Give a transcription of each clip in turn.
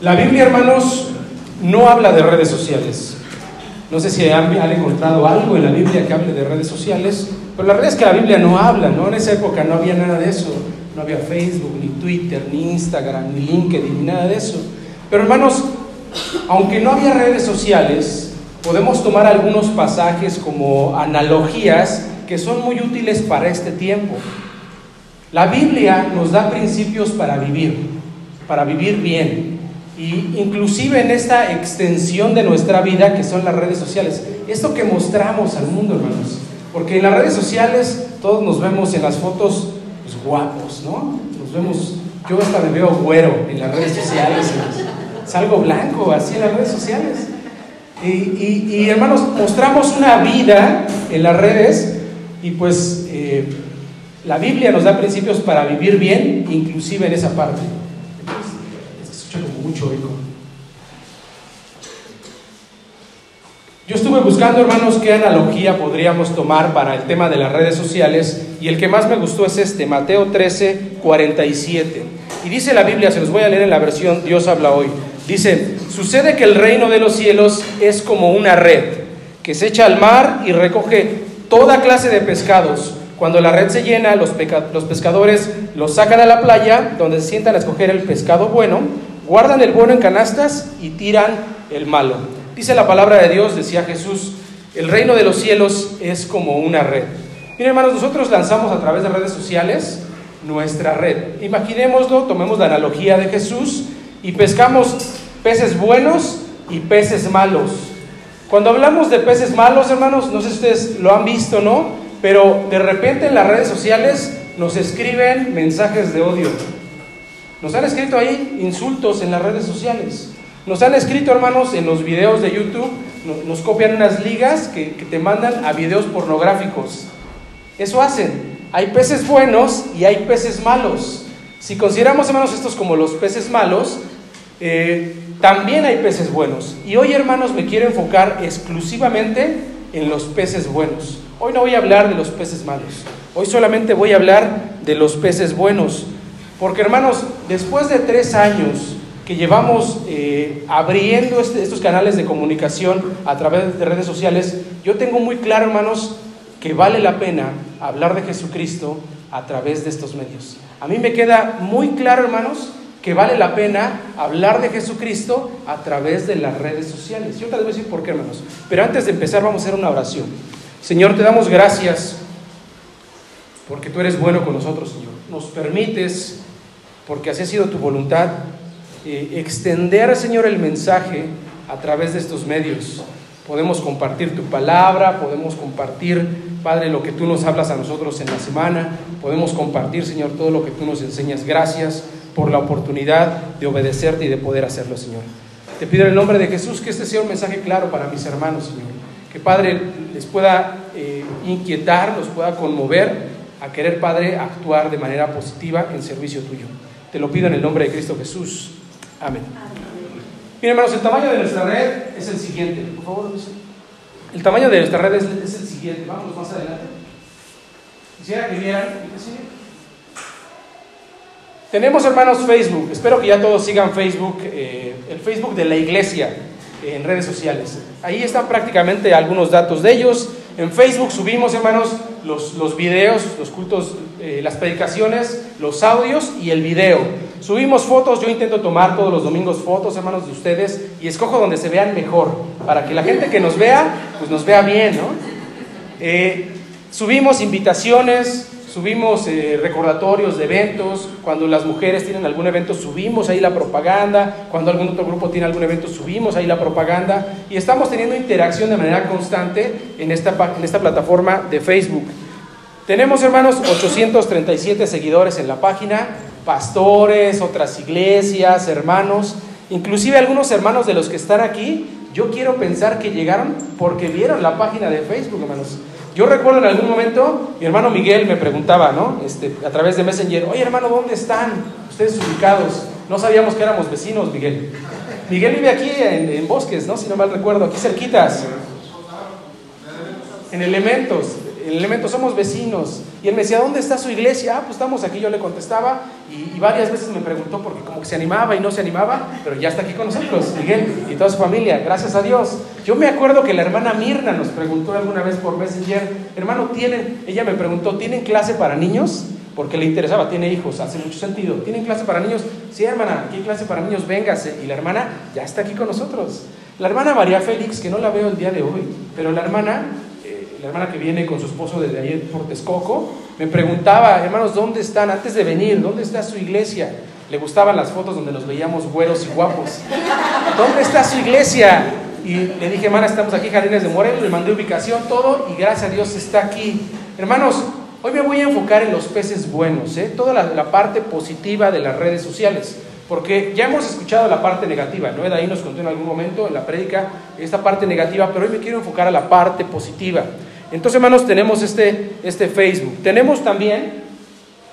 La Biblia, hermanos, no habla de redes sociales. No sé si han, encontrado algo en la Biblia que hable de redes sociales, pero la verdad es que la Biblia no habla, ¿no? En esa época no había nada de eso. No había Facebook, ni Twitter, ni Instagram, ni LinkedIn, ni nada de eso. Pero hermanos, aunque no había redes sociales, podemos tomar algunos pasajes como analogías que son muy útiles para este tiempo. La Biblia nos da principios para vivir, para vivir bien. Y inclusive en esta extensión de nuestra vida que son las redes sociales. Esto que mostramos al mundo, hermanos. Porque en las redes sociales todos nos vemos en las fotos pues, guapos, ¿no? Nos vemos, yo hasta me veo güero en las redes sociales. Salgo blanco así en las redes sociales. Y, hermanos, mostramos una vida en las redes y pues eh, la Biblia nos da principios para vivir bien, inclusive en esa parte mucho eco. Yo estuve buscando, hermanos, qué analogía podríamos tomar para el tema de las redes sociales y el que más me gustó es este, Mateo 13, 47. Y dice la Biblia, se los voy a leer en la versión Dios habla hoy. Dice, sucede que el reino de los cielos es como una red que se echa al mar y recoge toda clase de pescados. Cuando la red se llena, los, los pescadores los sacan a la playa donde se sientan a escoger el pescado bueno Guardan el bueno en canastas y tiran el malo. Dice la palabra de Dios, decía Jesús, el reino de los cielos es como una red. Miren hermanos, nosotros lanzamos a través de redes sociales nuestra red. Imaginémoslo, tomemos la analogía de Jesús y pescamos peces buenos y peces malos. Cuando hablamos de peces malos, hermanos, no sé si ustedes lo han visto, ¿no? Pero de repente en las redes sociales nos escriben mensajes de odio nos han escrito ahí insultos en las redes sociales. Nos han escrito, hermanos, en los videos de YouTube, nos copian unas ligas que, te mandan a videos pornográficos. Eso hacen. Hay peces buenos y hay peces malos. Si consideramos, hermanos, estos como los peces malos, eh, también hay peces buenos. Y hoy, hermanos, me quiero enfocar exclusivamente en los peces buenos. Hoy no voy a hablar de los peces malos. Hoy solamente voy a hablar de los peces buenos. Porque hermanos, después de tres años que llevamos eh, abriendo este, estos canales de comunicación a través de redes sociales, yo tengo muy claro, hermanos, que vale la pena hablar de Jesucristo a través de estos medios. A mí me queda muy claro, hermanos, que vale la pena hablar de Jesucristo a través de las redes sociales. Yo te voy a decir por qué, hermanos. Pero antes de empezar, vamos a hacer una oración. Señor, te damos gracias porque tú eres bueno con nosotros, Señor. Nos permites porque así ha sido tu voluntad, eh, extender, Señor, el mensaje a través de estos medios. Podemos compartir tu palabra, podemos compartir, Padre, lo que tú nos hablas a nosotros en la semana, podemos compartir, Señor, todo lo que tú nos enseñas. Gracias por la oportunidad de obedecerte y de poder hacerlo, Señor. Te pido en el nombre de Jesús que este sea un mensaje claro para mis hermanos, Señor. Que, Padre, les pueda eh, inquietar, los pueda conmover a querer, Padre, actuar de manera positiva en servicio tuyo. Te lo pido en el nombre de Cristo Jesús. Amén. Miren, hermanos, el tamaño de nuestra red es el siguiente. Por favor, el tamaño de nuestra red es, el siguiente. Vamos más adelante. Quisiera que vieran. Tenemos, hermanos, Facebook. Espero que ya todos sigan Facebook, eh, el Facebook de la iglesia en redes sociales. Ahí están prácticamente algunos datos de ellos. En Facebook subimos, hermanos, los, los videos, los cultos, eh, las predicaciones, los audios y el video. Subimos fotos, yo intento tomar todos los domingos fotos, hermanos, de ustedes y escojo donde se vean mejor, para que la gente que nos vea, pues nos vea bien, ¿no? Eh, subimos invitaciones, subimos eh, recordatorios de eventos, cuando las mujeres tienen algún evento subimos ahí la propaganda, cuando algún otro grupo tiene algún evento subimos ahí la propaganda y estamos teniendo interacción de manera constante en esta, en esta plataforma de Facebook. Tenemos hermanos 837 seguidores en la página, pastores, otras iglesias, hermanos, inclusive algunos hermanos de los que están aquí, yo quiero pensar que llegaron porque vieron la página de Facebook, hermanos. Yo recuerdo en algún momento, mi hermano Miguel me preguntaba, ¿no? Este, a través de Messenger, oye hermano, ¿dónde están ustedes ubicados? No sabíamos que éramos vecinos, Miguel. Miguel vive aquí en, Bosques, ¿no? Si no mal recuerdo, aquí cerquitas. En Elementos. El elemento, somos vecinos. Y él me decía, ¿dónde está su iglesia? Ah, pues estamos aquí, yo le contestaba. Y, varias veces me preguntó porque como que se animaba y no se animaba, pero ya está aquí con nosotros, Miguel y toda su familia, gracias a Dios. Yo me acuerdo que la hermana Mirna nos preguntó alguna vez por Messenger, hermano, ¿tienen, ella me preguntó, ¿tienen clase para niños? Porque le interesaba, tiene hijos, hace mucho sentido. ¿Tienen clase para niños? Sí, hermana, hay clase para niños, véngase. Y la hermana ya está aquí con nosotros. La hermana María Félix, que no la veo el día de hoy, pero la hermana, la hermana que viene con su esposo desde ayer por Texcoco, me preguntaba, hermanos, ¿dónde están? Antes de venir, ¿dónde está su iglesia? Le gustaban las fotos donde nos veíamos güeros y guapos. ¿Dónde está su iglesia? Y le dije, hermana, estamos aquí, Jardines de Morelos, le mandé ubicación, todo, y gracias a Dios está aquí. Hermanos, hoy me voy a enfocar en los peces buenos, ¿eh? toda la, parte positiva de las redes sociales. Porque ya hemos escuchado la parte negativa, ¿no? De ahí nos contó en algún momento en la prédica esta parte negativa, pero hoy me quiero enfocar a la parte positiva. Entonces, hermanos, tenemos este, este Facebook. Tenemos también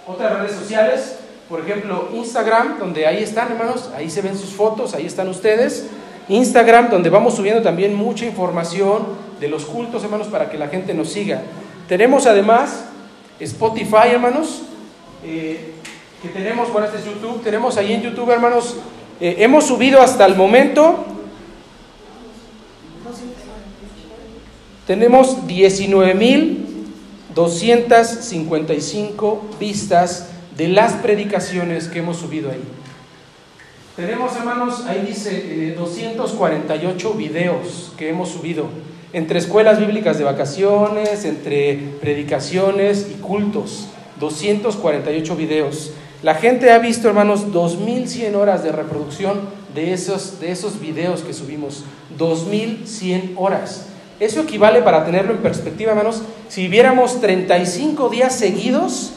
otras redes sociales, por ejemplo, Instagram, donde ahí están, hermanos, ahí se ven sus fotos, ahí están ustedes. Instagram, donde vamos subiendo también mucha información de los cultos, hermanos, para que la gente nos siga. Tenemos además Spotify, hermanos. Eh, que tenemos, bueno, este es YouTube, tenemos ahí en YouTube, hermanos, eh, hemos subido hasta el momento, tenemos 19.255 vistas de las predicaciones que hemos subido ahí. Tenemos, hermanos, ahí dice 248 eh, videos que hemos subido entre escuelas bíblicas de vacaciones, entre predicaciones y cultos. 248 videos. La gente ha visto, hermanos, 2100 horas de reproducción de esos, de esos videos que subimos. 2100 horas. Eso equivale, para tenerlo en perspectiva, hermanos, si viviéramos 35 días seguidos,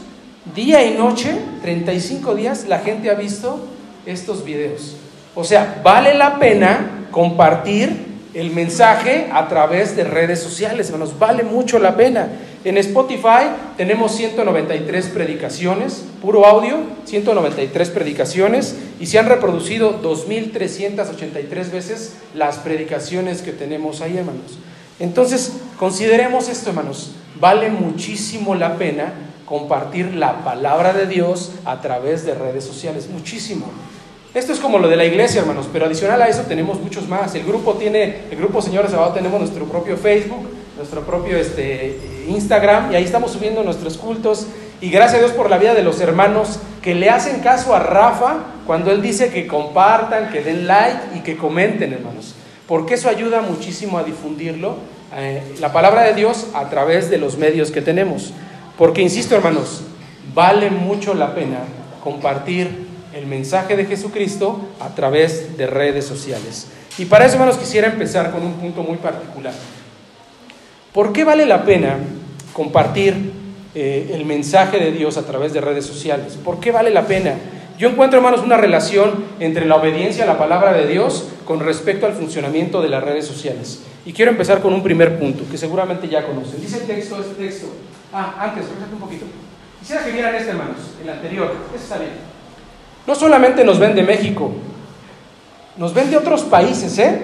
día y noche, 35 días, la gente ha visto estos videos. O sea, vale la pena compartir el mensaje a través de redes sociales, hermanos, vale mucho la pena. En Spotify tenemos 193 predicaciones, puro audio, 193 predicaciones, y se han reproducido 2.383 veces las predicaciones que tenemos ahí, hermanos. Entonces, consideremos esto, hermanos, vale muchísimo la pena compartir la palabra de Dios a través de redes sociales, muchísimo. Esto es como lo de la iglesia, hermanos, pero adicional a eso tenemos muchos más. El grupo tiene, el grupo Señores Sábado tenemos nuestro propio Facebook, nuestro propio este, Instagram y ahí estamos subiendo nuestros cultos. Y gracias a Dios por la vida de los hermanos que le hacen caso a Rafa cuando él dice que compartan, que den like y que comenten, hermanos. Porque eso ayuda muchísimo a difundirlo, eh, la palabra de Dios a través de los medios que tenemos. Porque, insisto, hermanos, vale mucho la pena compartir el mensaje de Jesucristo a través de redes sociales. Y para eso, hermanos, quisiera empezar con un punto muy particular. ¿Por qué vale la pena compartir eh, el mensaje de Dios a través de redes sociales? ¿Por qué vale la pena? Yo encuentro, hermanos, una relación entre la obediencia a la palabra de Dios con respecto al funcionamiento de las redes sociales. Y quiero empezar con un primer punto que seguramente ya conocen. Dice el texto, este texto. Ah, antes, fíjate un poquito. Quisiera que vieran este, hermanos, el anterior. Este está bien. No solamente nos ven de México, nos ven de otros países, ¿eh?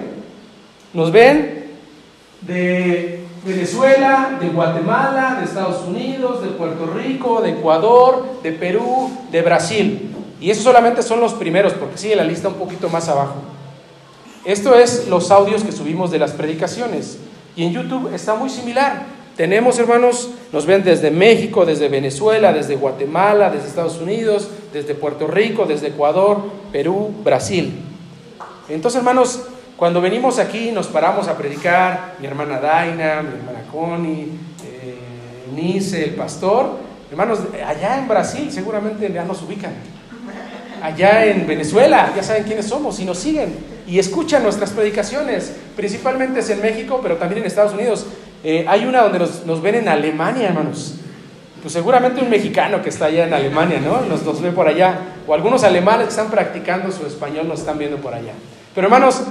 Nos ven de Venezuela, de Guatemala, de Estados Unidos, de Puerto Rico, de Ecuador, de Perú, de Brasil. Y esos solamente son los primeros, porque sigue la lista un poquito más abajo. Esto es los audios que subimos de las predicaciones. Y en YouTube está muy similar. Tenemos, hermanos, nos ven desde México, desde Venezuela, desde Guatemala, desde Estados Unidos, desde Puerto Rico, desde Ecuador, Perú, Brasil. Entonces, hermanos, cuando venimos aquí nos paramos a predicar, mi hermana Daina, mi hermana Connie, eh, Nice, el pastor, hermanos, allá en Brasil seguramente ya nos ubican. Allá en Venezuela ya saben quiénes somos y nos siguen y escuchan nuestras predicaciones, principalmente es en México, pero también en Estados Unidos. Eh, hay una donde nos, ven en Alemania, hermanos. Pues seguramente un mexicano que está allá en Alemania, ¿no? Nos, nos ve por allá. O algunos alemanes que están practicando su español nos están viendo por allá. Pero hermanos,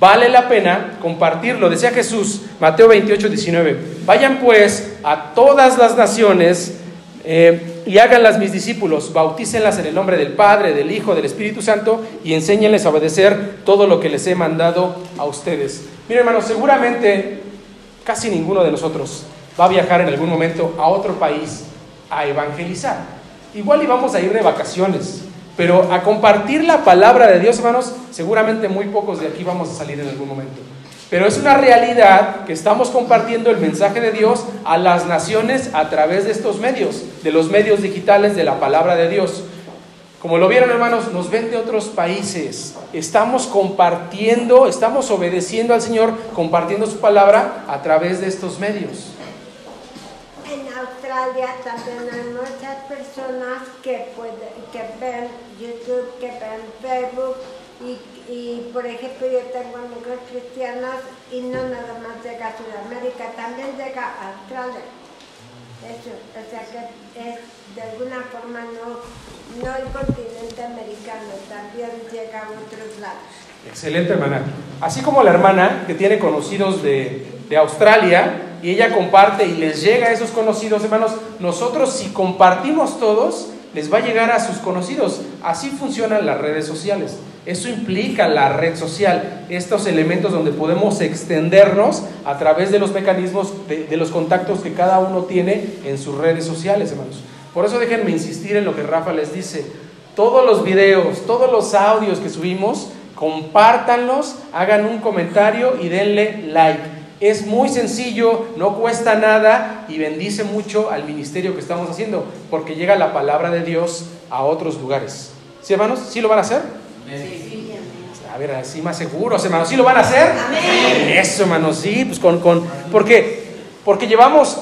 Vale la pena compartirlo. Decía Jesús, Mateo 28, 19, vayan pues a todas las naciones eh, y háganlas mis discípulos, bautícenlas en el nombre del Padre, del Hijo, del Espíritu Santo y enséñenles a obedecer todo lo que les he mandado a ustedes. Miren hermanos, seguramente casi ninguno de nosotros va a viajar en algún momento a otro país a evangelizar. Igual íbamos a ir de vacaciones, pero a compartir la palabra de Dios, hermanos, seguramente muy pocos de aquí vamos a salir en algún momento. Pero es una realidad que estamos compartiendo el mensaje de Dios a las naciones a través de estos medios, de los medios digitales de la palabra de Dios. Como lo vieron hermanos, nos ven de otros países. Estamos compartiendo, estamos obedeciendo al Señor, compartiendo su palabra a través de estos medios. En Australia también hay muchas personas que, ven YouTube, que ven Facebook y y por ejemplo, yo tengo amigos cristianos y no nada más llega a Sudamérica, también llega a Australia. Eso, o sea que es de alguna forma no, no el continente americano, también llega a otros lados. Excelente, hermana. Así como la hermana que tiene conocidos de, de Australia y ella comparte y les llega a esos conocidos, hermanos, nosotros si compartimos todos, les va a llegar a sus conocidos. Así funcionan las redes sociales. Eso implica la red social, estos elementos donde podemos extendernos a través de los mecanismos, de, los contactos que cada uno tiene en sus redes sociales, hermanos. Por eso déjenme insistir en lo que Rafa les dice. Todos los videos, todos los audios que subimos, compártanlos, hagan un comentario y denle like. Es muy sencillo, no cuesta nada y bendice mucho al ministerio que estamos haciendo, porque llega la palabra de Dios a otros lugares. ¿Sí, hermanos? ¿Sí lo van a hacer? A ver, así más seguros, hermanos. ¿Sí lo van a hacer? Eso, hermanos, sí, pues con, con. ¿Por qué? Porque llevamos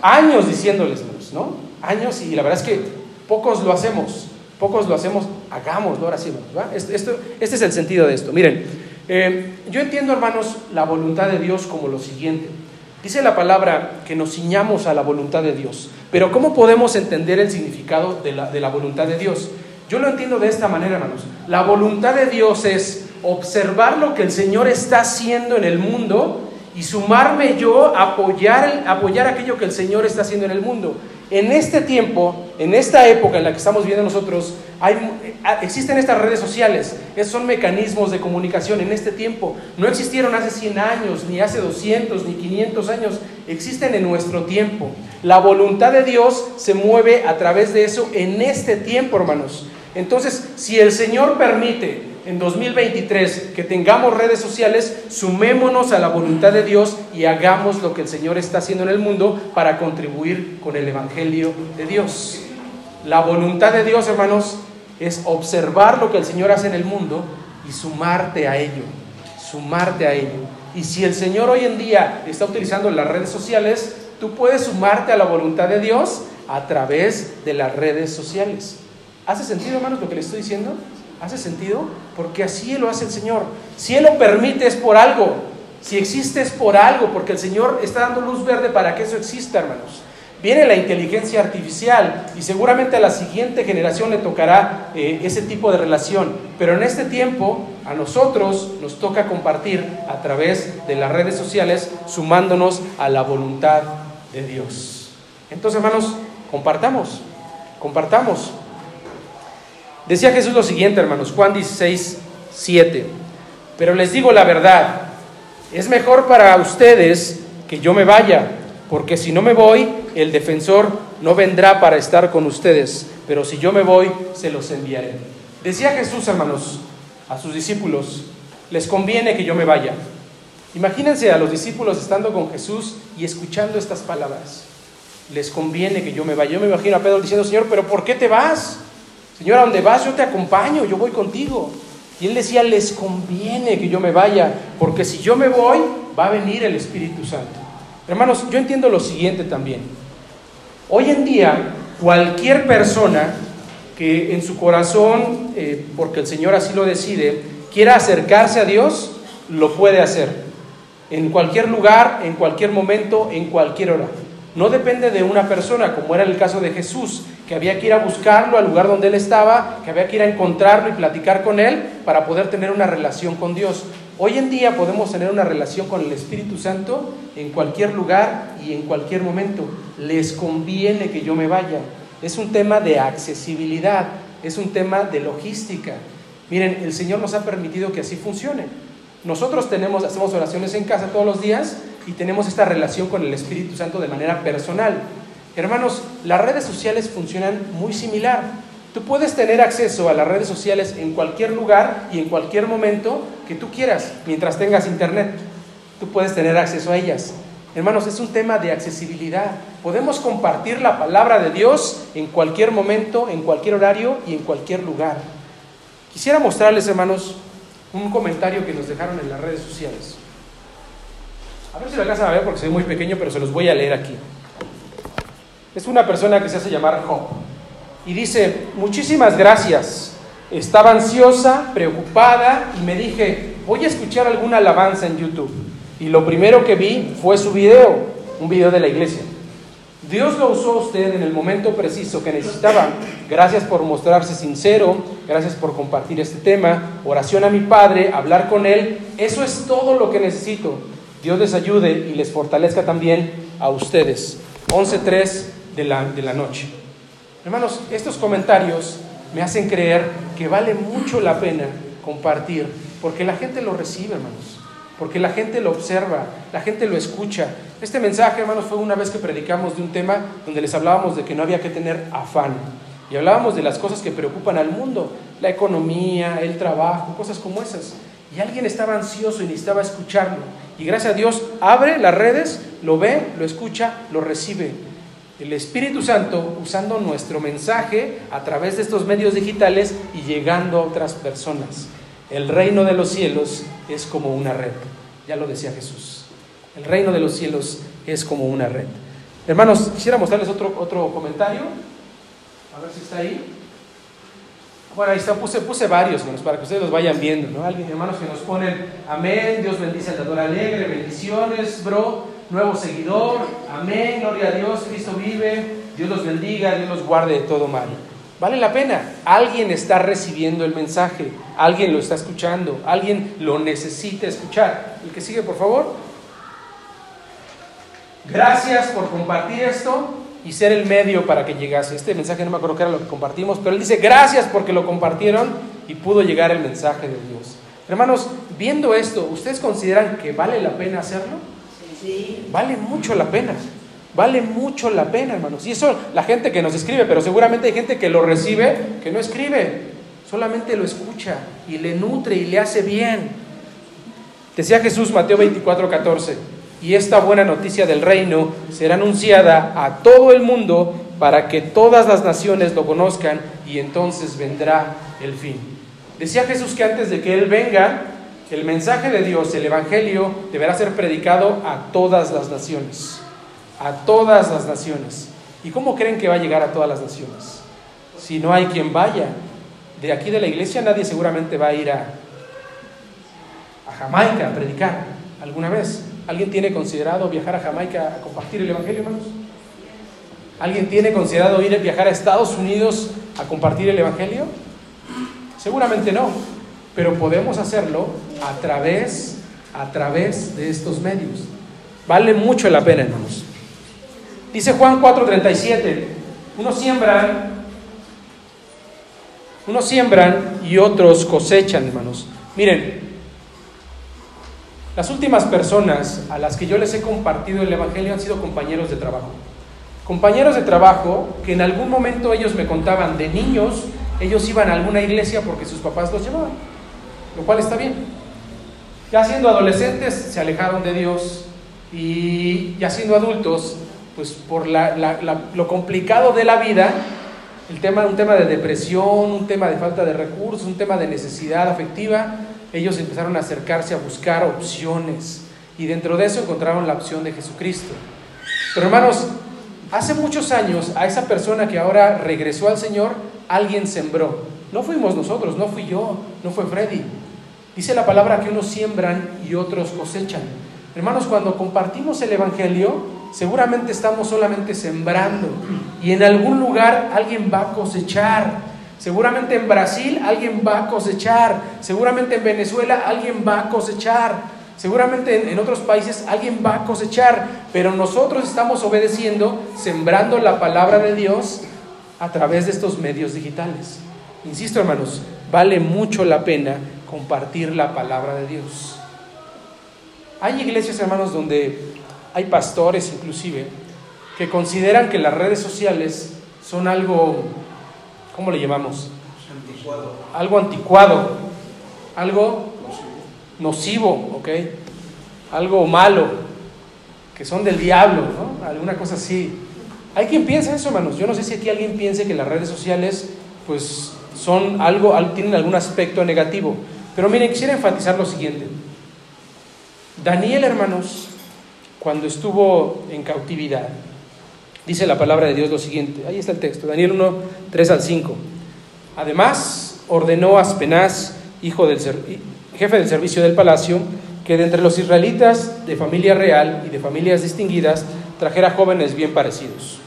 años diciéndoles, ¿no? Años y la verdad es que pocos lo hacemos. Pocos lo hacemos, hagámoslo ahora sí, hermanos. Este, este, es el sentido de esto. Miren, eh, yo entiendo, hermanos, la voluntad de Dios como lo siguiente. Dice la palabra que nos ciñamos a la voluntad de Dios. Pero ¿cómo podemos entender el significado de la, de la voluntad de Dios? Yo lo entiendo de esta manera, hermanos. La voluntad de Dios es observar lo que el Señor está haciendo en el mundo y sumarme yo a apoyar, apoyar aquello que el Señor está haciendo en el mundo. En este tiempo, en esta época en la que estamos viviendo nosotros, hay, existen estas redes sociales, esos son mecanismos de comunicación en este tiempo. No existieron hace 100 años, ni hace 200, ni 500 años, existen en nuestro tiempo. La voluntad de Dios se mueve a través de eso en este tiempo, hermanos. Entonces, si el Señor permite en 2023 que tengamos redes sociales, sumémonos a la voluntad de Dios y hagamos lo que el Señor está haciendo en el mundo para contribuir con el Evangelio de Dios. La voluntad de Dios, hermanos, es observar lo que el Señor hace en el mundo y sumarte a ello, sumarte a ello. Y si el Señor hoy en día está utilizando las redes sociales, tú puedes sumarte a la voluntad de Dios a través de las redes sociales. ¿Hace sentido, hermanos, lo que le estoy diciendo? ¿Hace sentido? Porque así lo hace el Señor. Si Él lo permite es por algo. Si existe es por algo, porque el Señor está dando luz verde para que eso exista, hermanos. Viene la inteligencia artificial y seguramente a la siguiente generación le tocará eh, ese tipo de relación. Pero en este tiempo a nosotros nos toca compartir a través de las redes sociales, sumándonos a la voluntad de Dios. Entonces, hermanos, compartamos, compartamos. Decía Jesús lo siguiente, hermanos, Juan 16, 7. Pero les digo la verdad, es mejor para ustedes que yo me vaya, porque si no me voy, el defensor no vendrá para estar con ustedes, pero si yo me voy, se los enviaré. Decía Jesús, hermanos, a sus discípulos, les conviene que yo me vaya. Imagínense a los discípulos estando con Jesús y escuchando estas palabras. Les conviene que yo me vaya. Yo me imagino a Pedro diciendo, Señor, pero ¿por qué te vas? Señor, a donde vas yo te acompaño, yo voy contigo. Y él decía, les conviene que yo me vaya, porque si yo me voy, va a venir el Espíritu Santo. Hermanos, yo entiendo lo siguiente también. Hoy en día, cualquier persona que en su corazón, eh, porque el Señor así lo decide, quiera acercarse a Dios, lo puede hacer. En cualquier lugar, en cualquier momento, en cualquier hora. No depende de una persona, como era el caso de Jesús, que había que ir a buscarlo al lugar donde él estaba, que había que ir a encontrarlo y platicar con él para poder tener una relación con Dios. Hoy en día podemos tener una relación con el Espíritu Santo en cualquier lugar y en cualquier momento. Les conviene que yo me vaya. Es un tema de accesibilidad, es un tema de logística. Miren, el Señor nos ha permitido que así funcione. Nosotros tenemos, hacemos oraciones en casa todos los días y tenemos esta relación con el Espíritu Santo de manera personal. Hermanos, las redes sociales funcionan muy similar. Tú puedes tener acceso a las redes sociales en cualquier lugar y en cualquier momento que tú quieras, mientras tengas internet. Tú puedes tener acceso a ellas. Hermanos, es un tema de accesibilidad. Podemos compartir la palabra de Dios en cualquier momento, en cualquier horario y en cualquier lugar. Quisiera mostrarles, hermanos, un comentario que nos dejaron en las redes sociales. A ver si lo alcanzan a ver porque soy muy pequeño, pero se los voy a leer aquí. Es una persona que se hace llamar Job. Y dice, muchísimas gracias. Estaba ansiosa, preocupada y me dije, voy a escuchar alguna alabanza en YouTube. Y lo primero que vi fue su video, un video de la iglesia. Dios lo usó a usted en el momento preciso que necesitaba. Gracias por mostrarse sincero, gracias por compartir este tema. Oración a mi Padre, hablar con Él. Eso es todo lo que necesito. Dios les ayude y les fortalezca también a ustedes. 11.3 de la, de la noche. Hermanos, estos comentarios me hacen creer que vale mucho la pena compartir, porque la gente lo recibe, hermanos, porque la gente lo observa, la gente lo escucha. Este mensaje, hermanos, fue una vez que predicamos de un tema donde les hablábamos de que no había que tener afán. Y hablábamos de las cosas que preocupan al mundo, la economía, el trabajo, cosas como esas. Y alguien estaba ansioso y necesitaba escucharlo. Y gracias a Dios abre las redes, lo ve, lo escucha, lo recibe. El Espíritu Santo usando nuestro mensaje a través de estos medios digitales y llegando a otras personas. El reino de los cielos es como una red. Ya lo decía Jesús. El reino de los cielos es como una red. Hermanos, quisiera mostrarles otro, otro comentario. A ver si está ahí. Bueno, ahí está, puse, puse varios, hermanos, para que ustedes los vayan viendo, ¿no? Alguien, hermanos, que nos ponen, amén, Dios bendice al dador alegre, bendiciones, bro, nuevo seguidor, amén, gloria a Dios, Cristo vive, Dios los bendiga, Dios los guarde de todo mal. Vale la pena, alguien está recibiendo el mensaje, alguien lo está escuchando, alguien lo necesita escuchar. El que sigue, por favor. Gracias por compartir esto y ser el medio para que llegase. Este mensaje no me acuerdo qué era lo que compartimos, pero él dice gracias porque lo compartieron y pudo llegar el mensaje de Dios. Hermanos, viendo esto, ¿ustedes consideran que vale la pena hacerlo? Sí. Vale mucho la pena. Vale mucho la pena, hermanos. Y eso la gente que nos escribe, pero seguramente hay gente que lo recibe, que no escribe, solamente lo escucha y le nutre y le hace bien. Decía Jesús Mateo 24, 14 y esta buena noticia del reino será anunciada a todo el mundo para que todas las naciones lo conozcan y entonces vendrá el fin. Decía Jesús que antes de que Él venga, el mensaje de Dios, el Evangelio, deberá ser predicado a todas las naciones. A todas las naciones. ¿Y cómo creen que va a llegar a todas las naciones? Si no hay quien vaya. De aquí de la iglesia nadie seguramente va a ir a, a Jamaica a predicar alguna vez. ¿Alguien tiene considerado viajar a Jamaica a compartir el Evangelio, hermanos? ¿Alguien tiene considerado ir a viajar a Estados Unidos a compartir el Evangelio? Seguramente no, pero podemos hacerlo a través, a través de estos medios. Vale mucho la pena, hermanos. Dice Juan 4:37, unos siembran, unos siembran y otros cosechan, hermanos. Miren, las últimas personas a las que yo les he compartido el Evangelio han sido compañeros de trabajo. Compañeros de trabajo que en algún momento ellos me contaban de niños, ellos iban a alguna iglesia porque sus papás los llevaban, lo cual está bien. Ya siendo adolescentes se alejaron de Dios y ya siendo adultos, pues por lo complicado de la vida, el tema, un tema de depresión, un tema de falta de recursos, un tema de necesidad afectiva, ellos empezaron a acercarse a buscar opciones y dentro de eso encontraron la opción de Jesucristo. Pero hermanos, hace muchos años a esa persona que ahora regresó al Señor, alguien sembró. No fuimos nosotros, no fui yo, no fue Freddy. Dice la palabra que unos siembran y otros cosechan. Hermanos, cuando compartimos el Evangelio, seguramente estamos solamente sembrando y en algún lugar alguien va a cosechar. Seguramente en Brasil alguien va a cosechar. Seguramente en Venezuela alguien va a cosechar. Seguramente en, otros países alguien va a cosechar. Pero nosotros estamos obedeciendo, sembrando la palabra de Dios a través de estos medios digitales. Insisto, hermanos, vale mucho la pena compartir la palabra de Dios. Hay iglesias, hermanos, donde hay pastores inclusive que consideran que las redes sociales son algo, ¿cómo le llamamos? Anticuado. Algo anticuado, algo nocivo, ¿ok? Algo malo, que son del diablo, ¿no? Alguna cosa así. Hay quien piensa eso, hermanos. Yo no sé si aquí alguien piense que las redes sociales, pues, son algo, tienen algún aspecto negativo. Pero miren, quisiera enfatizar lo siguiente. Daniel, hermanos, cuando estuvo en cautividad, dice la palabra de Dios lo siguiente. Ahí está el texto, Daniel 1, 3 al 5. Además, ordenó a Aspenaz, hijo del jefe del servicio del palacio, que de entre los israelitas de familia real y de familias distinguidas trajera jóvenes bien parecidos,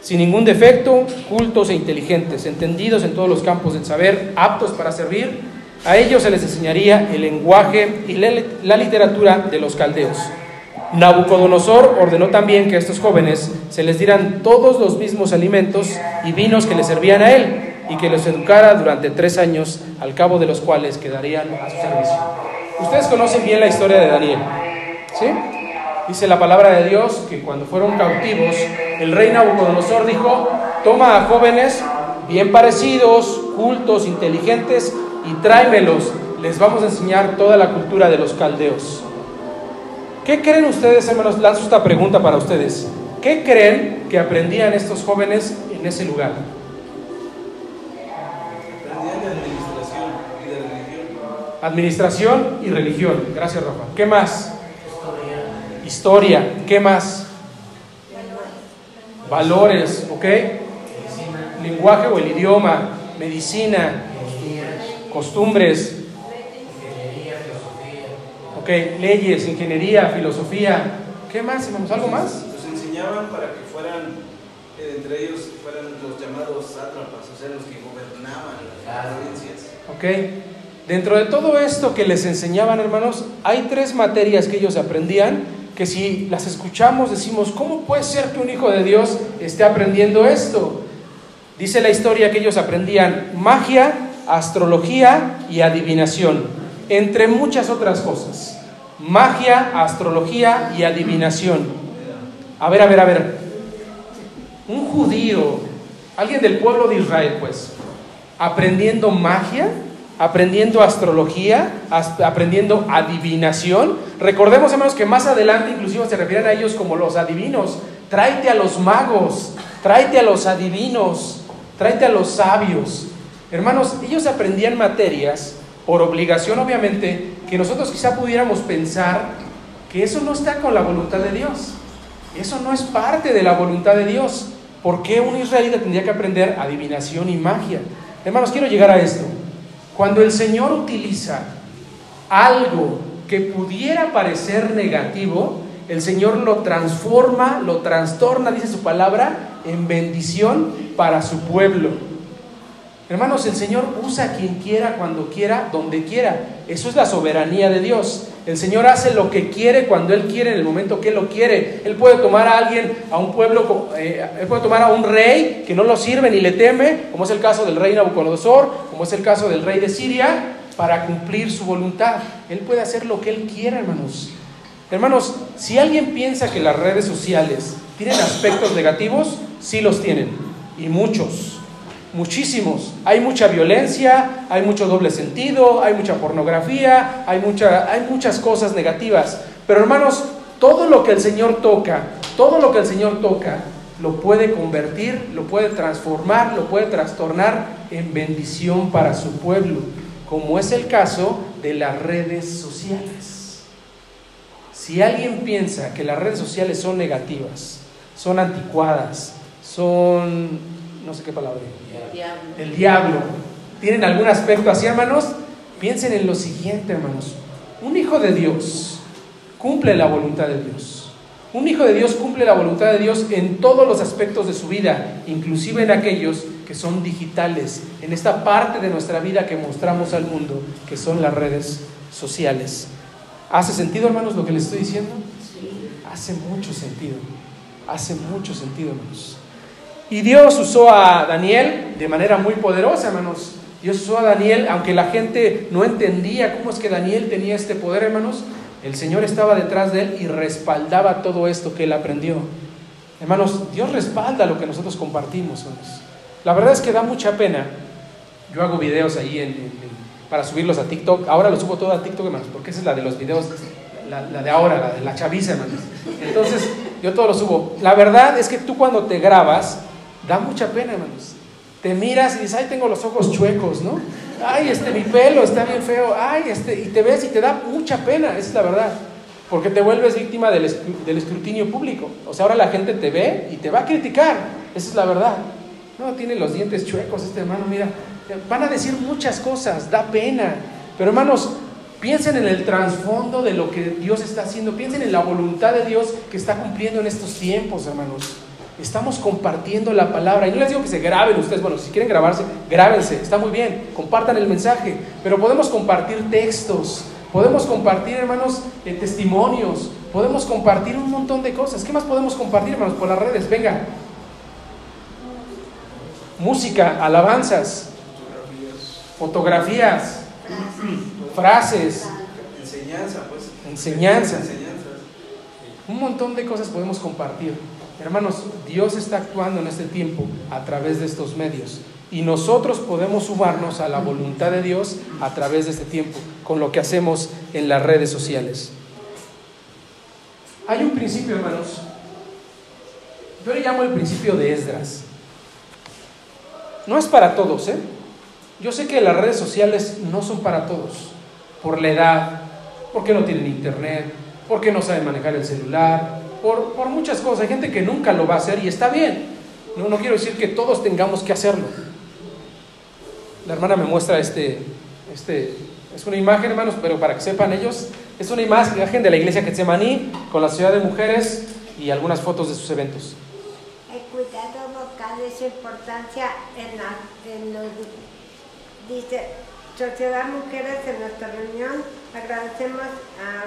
sin ningún defecto, cultos e inteligentes, entendidos en todos los campos del saber, aptos para servir. A ellos se les enseñaría el lenguaje y la literatura de los caldeos. Nabucodonosor ordenó también que a estos jóvenes se les dieran todos los mismos alimentos y vinos que les servían a él y que los educara durante tres años, al cabo de los cuales quedarían a su servicio. Ustedes conocen bien la historia de Daniel, ¿sí? Dice la palabra de Dios que cuando fueron cautivos, el rey Nabucodonosor dijo, toma a jóvenes bien parecidos, cultos, inteligentes, y tráemelos, les vamos a enseñar toda la cultura de los caldeos. ¿Qué creen ustedes? Lanzo esta pregunta para ustedes. ¿Qué creen que aprendían estos jóvenes en ese lugar? Aprendían de administración y de religión. Administración y religión. Gracias, Rafa. ¿Qué más? Historia. ¿Qué más? Valores, ¿ok? Lenguaje o el idioma, medicina, costumbres, ok, leyes, ingeniería, filosofía. ¿Qué más, hermanos? ¿Algo más? Los enseñaban para que fueran, eh, entre ellos, fueran los llamados sátrapas, o sea, los que gobernaban las provincias. Ok. Dentro de todo esto que les enseñaban, hermanos, hay tres materias que ellos aprendían que si las escuchamos decimos, ¿cómo puede ser que un hijo de Dios esté aprendiendo esto? Dice la historia que ellos aprendían magia, astrología y adivinación, entre muchas otras cosas. Magia, astrología y adivinación. A ver, a ver, a ver. Un judío, alguien del pueblo de Israel, pues, aprendiendo magia, aprendiendo astrología, aprendiendo adivinación. Recordemos, hermanos, que más adelante inclusive se refieren a ellos como los adivinos. Tráete a los magos, tráete a los adivinos, tráete a los sabios. Hermanos, ellos aprendían materias por obligación, obviamente, que nosotros quizá pudiéramos pensar que eso no está con la voluntad de Dios. Eso no es parte de la voluntad de Dios. ¿Por qué un israelita tendría que aprender adivinación y magia? Hermanos, quiero llegar a esto. Cuando el Señor utiliza algo que pudiera parecer negativo, el Señor lo transforma, lo trastorna, dice su palabra, en bendición para su pueblo. Hermanos, el Señor usa a quien quiera, cuando quiera, donde quiera. Eso es la soberanía de Dios. El Señor hace lo que quiere cuando Él quiere, en el momento que Él lo quiere. Él puede tomar a alguien, a un pueblo, eh, Él puede tomar a un rey que no lo sirve ni le teme, como es el caso del rey Nabucodonosor, como es el caso del rey de Siria, para cumplir su voluntad. Él puede hacer lo que Él quiera, hermanos. Hermanos, si alguien piensa que las redes sociales tienen aspectos negativos, sí los tienen, y muchos muchísimos. Hay mucha violencia, hay mucho doble sentido, hay mucha pornografía, hay, mucha, hay muchas cosas negativas. Pero hermanos, todo lo que el Señor toca, todo lo que el Señor toca, lo puede convertir, lo puede transformar, lo puede trastornar en bendición para su pueblo, como es el caso de las redes sociales. Si alguien piensa que las redes sociales son negativas, son anticuadas, son, no sé qué palabra, el diablo. ¿Tienen algún aspecto así, hermanos? Piensen en lo siguiente, hermanos. Un hijo de Dios cumple la voluntad de Dios. Un hijo de Dios cumple la voluntad de Dios en todos los aspectos de su vida, inclusive en aquellos que son digitales, en esta parte de nuestra vida que mostramos al mundo, que son las redes sociales. ¿Hace sentido, hermanos, lo que les estoy diciendo? Hace mucho sentido. Hace mucho sentido, hermanos. Y Dios usó a Daniel de manera muy poderosa, hermanos. Dios usó a Daniel, aunque la gente no entendía cómo es que Daniel tenía este poder, hermanos. el Señor estaba detrás de él y respaldaba todo esto que él aprendió. Hermanos, Dios respalda lo que nosotros compartimos. La verdad es que da mucha pena. Yo hago videos ahí en, para subirlos a TikTok. Ahora los subo todo a TikTok, hermanos, porque esa es la de los videos, la, de ahora, la de la chaviza, hermanos. Entonces, yo todo lo subo. La verdad es que tú cuando te grabas, da mucha pena, hermanos. Te miras y dices, ay, tengo los ojos chuecos, ¿no? Ay, este, mi pelo está bien feo. Ay, este, y te ves y te da mucha pena, esa es la verdad. Porque te vuelves víctima del, del escrutinio público. O sea, ahora la gente te ve y te va a criticar. Esa es la verdad. No, tiene los dientes chuecos este hermano, mira. Van a decir muchas cosas, da pena. Pero hermanos, piensen en el trasfondo de lo que Dios está haciendo. Piensen en la voluntad de Dios que está cumpliendo en estos tiempos, hermanos. Estamos compartiendo la palabra. Y no les digo que se graben ustedes. Bueno, si quieren grabarse, grábense. Está muy bien. Compartan el mensaje. Pero podemos compartir textos. Podemos compartir, hermanos, eh, testimonios. Podemos compartir un montón de cosas. ¿Qué más podemos compartir, hermanos? Por las redes. Venga. Música, alabanzas, fotografías, frases, enseñanza, pues. Enseñanza. Un montón de cosas podemos compartir. Hermanos, Dios está actuando en este tiempo a través de estos medios y nosotros podemos sumarnos a la voluntad de Dios a través de este tiempo con lo que hacemos en las redes sociales. Hay un principio, hermanos. Yo le llamo el principio de Esdras. No es para todos, ¿eh? Yo sé que las redes sociales no son para todos, por la edad, porque no tienen internet, porque no saben manejar el celular, por, muchas cosas. Hay gente que nunca lo va a hacer y está bien. No, no quiero decir que todos tengamos que hacerlo. La hermana me muestra este, este, es una imagen, hermanos, pero para que sepan ellos, es una imagen de la iglesia Getsemaní con la ciudad de mujeres y algunas fotos de sus eventos. El cuidado vocal es importancia en, la, en los, dice, Sociedad Mujeres en nuestra reunión, agradecemos a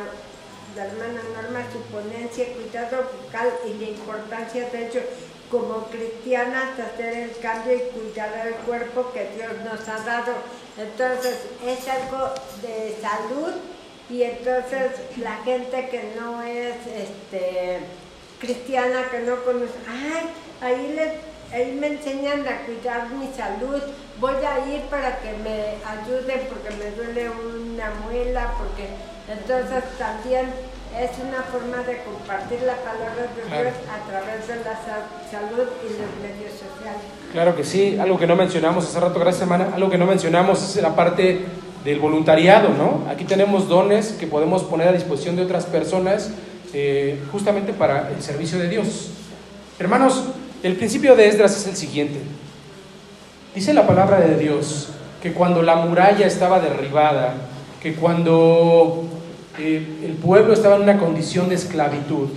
la hermana Norma su ponencia, cuidado vocal y la importancia de ello como cristianas hacer el cambio y cuidar el cuerpo que Dios nos ha dado. Entonces es algo de salud y entonces la gente que no es este, cristiana, que no conoce, ay, ahí, les, ahí me enseñan a cuidar mi salud, voy a ir para que me ayuden porque me duele una muela, porque entonces también es una forma de compartir la palabra de Dios a través de la salud y los medios sociales. Claro que sí, algo que no mencionamos hace rato, gracias hermana, algo que no mencionamos es la parte del voluntariado, ¿no? Aquí tenemos dones que podemos poner a disposición de otras personas eh, justamente para el servicio de Dios. Hermanos, el principio de Esdras es el siguiente. Dice la palabra de Dios que cuando la muralla estaba derribada, que cuando el pueblo estaba en una condición de esclavitud.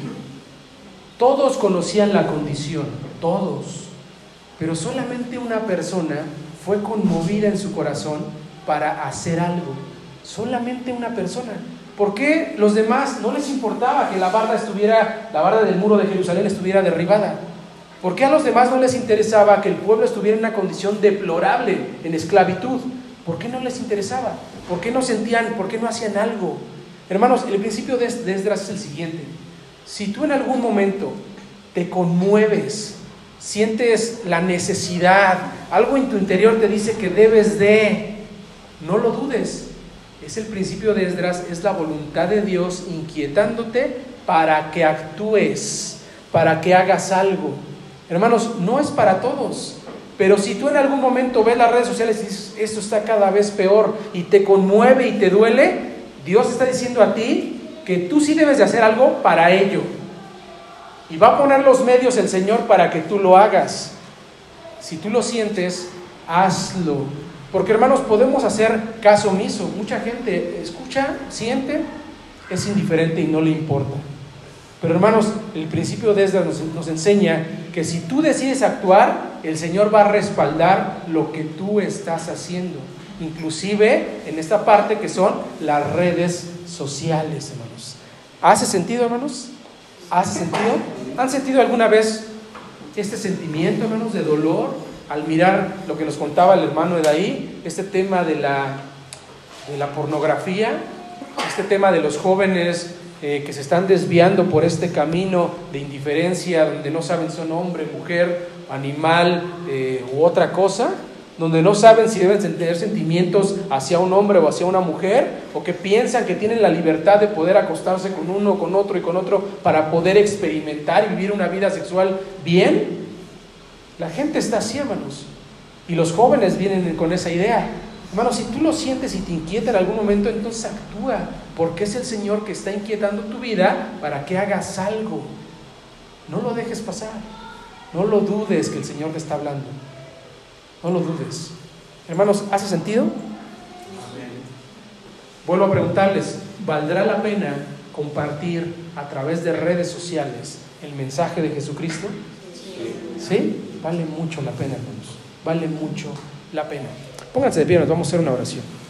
Todos conocían la condición, todos, pero solamente una persona fue conmovida en su corazón para hacer algo. Solamente una persona. ¿Por qué los demás no les importaba que la barda estuviera, la barda del muro de Jerusalén estuviera derribada? ¿Por qué a los demás no les interesaba que el pueblo estuviera en una condición deplorable, en esclavitud? ¿Por qué no les interesaba? ¿Por qué no sentían, por qué no hacían algo? Hermanos, el principio de Esdras es el siguiente. Si tú en algún momento te conmueves, sientes la necesidad, algo en tu interior te dice que debes de, no lo dudes. Es el principio de Esdras, es la voluntad de Dios inquietándote para que actúes, para que hagas algo. Hermanos, no es para todos. Pero si tú en algún momento ves las redes sociales y dices, esto está cada vez peor y te conmueve y te duele, Dios está diciendo a ti que tú sí debes de hacer algo para ello. Y va a poner los medios el Señor para que tú lo hagas. Si tú lo sientes, hazlo. Porque hermanos, podemos hacer caso omiso. Mucha gente escucha, siente, es indiferente y no le importa. Pero hermanos, el principio de Esdras nos, nos, enseña que si tú decides actuar, el Señor va a respaldar lo que tú estás haciendo inclusive en esta parte que son las redes sociales, hermanos. ¿Hace sentido, hermanos? ¿Hace sentido? ¿Han sentido alguna vez este sentimiento, hermanos, de dolor al mirar lo que nos contaba el hermano de ahí, este tema de la, de la pornografía? este tema de los jóvenes eh, que se están desviando por este camino de indiferencia, donde no saben si son hombre, mujer, animal eh, u otra cosa, donde no saben si deben tener sentimientos hacia un hombre o hacia una mujer, o que piensan que tienen la libertad de poder acostarse con uno, con otro y con otro para poder experimentar y vivir una vida sexual bien. La gente está así, hermanos. Y los jóvenes vienen con esa idea. Hermanos, si tú lo sientes y te inquieta en algún momento, entonces actúa, porque es el Señor que está inquietando tu vida para que hagas algo. No lo dejes pasar. No lo dudes que el Señor te está hablando. No lo dudes. Hermanos, ¿hace sentido? Vuelvo a preguntarles, ¿valdrá la pena compartir a través de redes sociales el mensaje de Jesucristo? ¿Sí? Vale mucho la pena, hermanos. Vale mucho la pena. Pónganse de pie, nos vamos a hacer una oración.